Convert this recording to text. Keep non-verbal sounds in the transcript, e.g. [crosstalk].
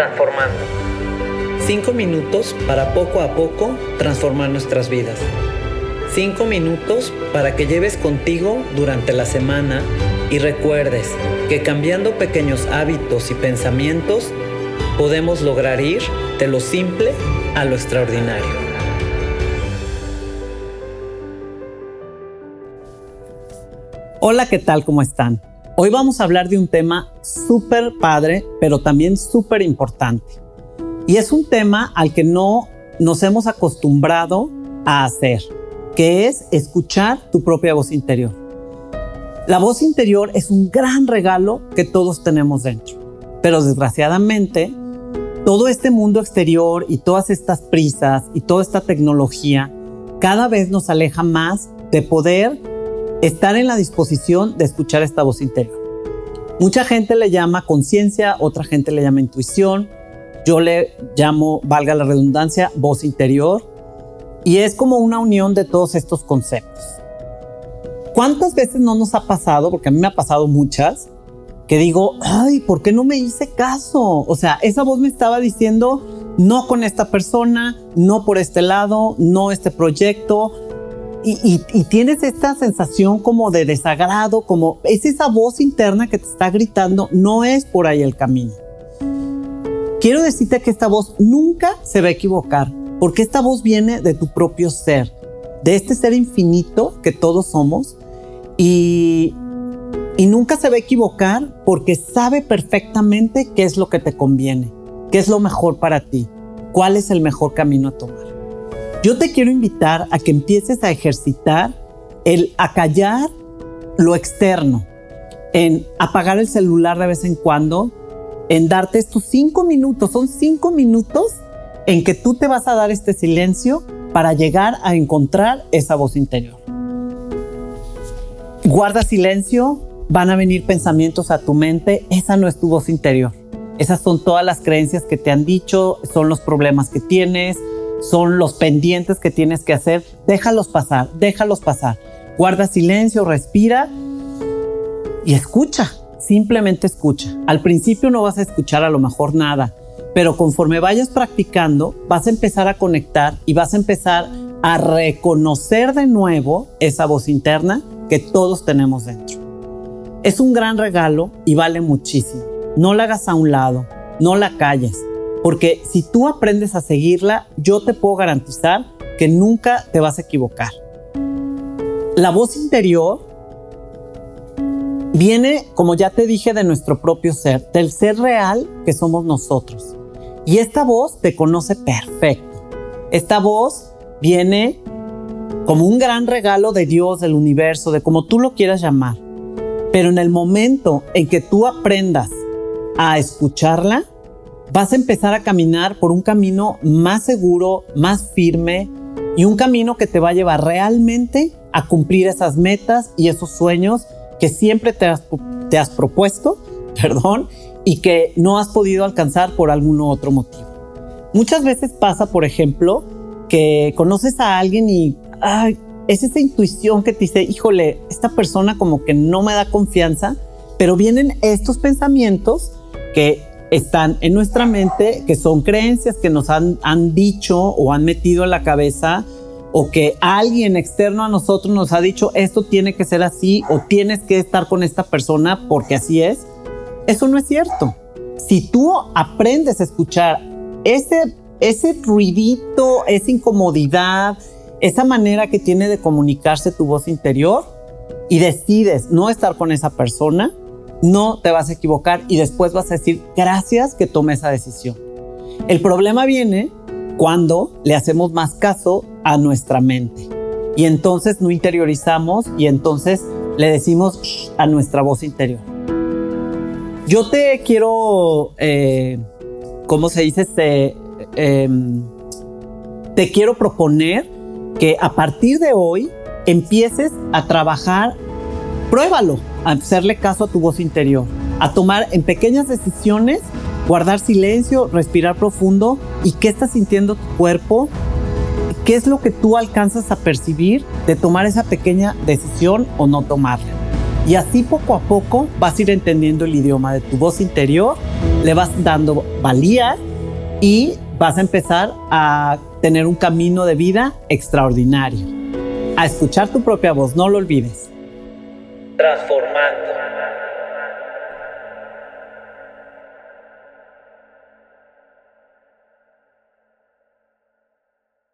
transformando. Cinco minutos para poco a poco transformar nuestras vidas. Cinco minutos para que lleves contigo durante la semana y recuerdes que cambiando pequeños hábitos y pensamientos podemos lograr ir de lo simple a lo extraordinario. Hola, ¿qué tal? ¿Cómo están? Hoy vamos a hablar de un tema súper padre, pero también súper importante. Y es un tema al que no nos hemos acostumbrado a hacer, que es escuchar tu propia voz interior. La voz interior es un gran regalo que todos tenemos dentro, pero desgraciadamente todo este mundo exterior y todas estas prisas y toda esta tecnología cada vez nos aleja más de poder estar en la disposición de escuchar esta voz interior. Mucha gente le llama conciencia, otra gente le llama intuición, yo le llamo, valga la redundancia, voz interior, y es como una unión de todos estos conceptos. ¿Cuántas veces no nos ha pasado, porque a mí me ha pasado muchas, que digo, ay, ¿por qué no me hice caso? O sea, esa voz me estaba diciendo, no con esta persona, no por este lado, no este proyecto, y, tienes esta sensación como de desagrado, como es esa voz interna que te está gritando, no es por ahí el camino. Quiero decirte que esta voz nunca se va a equivocar, porque esta voz viene de tu propio ser, de este ser infinito que todos somos, y, y nunca se va a equivocar porque sabe perfectamente qué es lo que te conviene, qué es lo mejor para ti, cuál es el mejor camino a tomar. Yo te quiero invitar a que empieces a ejercitar el acallar lo externo, en apagar el celular de vez en cuando, en darte estos cinco minutos, son cinco minutos en que tú te vas a dar este silencio para llegar a encontrar esa voz interior. Guarda silencio, van a venir pensamientos a tu mente, esa no es tu voz interior. Esas son todas las creencias que te han dicho, son los problemas que tienes, son los pendientes que tienes que hacer, déjalos pasar, déjalos pasar. Guarda silencio, respira y escucha, simplemente escucha. Al principio no vas a escuchar a lo mejor nada, pero conforme vayas practicando, vas a empezar a conectar y vas a empezar a reconocer de nuevo esa voz interna que todos tenemos dentro. Es un gran regalo y vale muchísimo. No la hagas a un lado, no la calles. Porque si tú aprendes a seguirla, yo te puedo garantizar que nunca te vas a equivocar. La voz interior viene, como ya te dije, de nuestro propio ser, del ser real que somos nosotros. Y esta voz te conoce perfecto. Esta voz viene como un gran regalo de Dios, del universo, de como tú lo quieras llamar. Pero en el momento en que tú aprendas a escucharla, vas a empezar a caminar por un camino más seguro, más firme y un camino que te va a llevar realmente a cumplir esas metas y esos sueños que siempre te has, propuesto, [laughs] perdón, y que no has podido alcanzar por algún otro motivo. Muchas veces pasa, por ejemplo, que conoces a alguien y es esa intuición que te dice, híjole, esta persona como que no me da confianza, pero vienen estos pensamientos que están en nuestra mente, que son creencias que nos han, han dicho o han metido en la cabeza o que alguien externo a nosotros nos ha dicho esto tiene que ser así o tienes que estar con esta persona porque así es. Eso no es cierto. Si tú aprendes a escuchar ese, ese ruidito, esa incomodidad, esa manera que tiene de comunicarse tu voz interior y decides no estar con esa persona, no te vas a equivocar y después vas a decir gracias que tomé esa decisión. El problema viene cuando le hacemos más caso a nuestra mente y entonces no interiorizamos y entonces le decimos a nuestra voz interior. Yo te quiero, eh, ¿cómo se dice? Te, em, te quiero proponer que a partir de hoy empieces a trabajar, pruébalo, a hacerle caso a tu voz interior, a tomar en pequeñas decisiones, guardar silencio, respirar profundo y qué está sintiendo tu cuerpo, qué es lo que tú alcanzas a percibir de tomar esa pequeña decisión o no tomarla. Y así poco a poco vas a ir entendiendo el idioma de tu voz interior, le vas dando valía y vas a empezar a tener un camino de vida extraordinario. A escuchar tu propia voz, no lo olvides transformando.